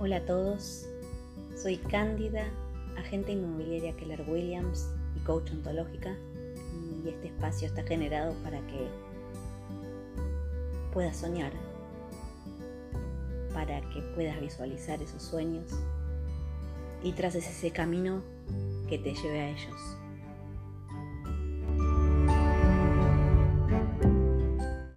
Hola a todos, soy Cándida, agente inmobiliaria Keller Williams y coach ontológica y este espacio está generado para que puedas soñar, para que puedas visualizar esos sueños y traces ese camino que te lleve a ellos.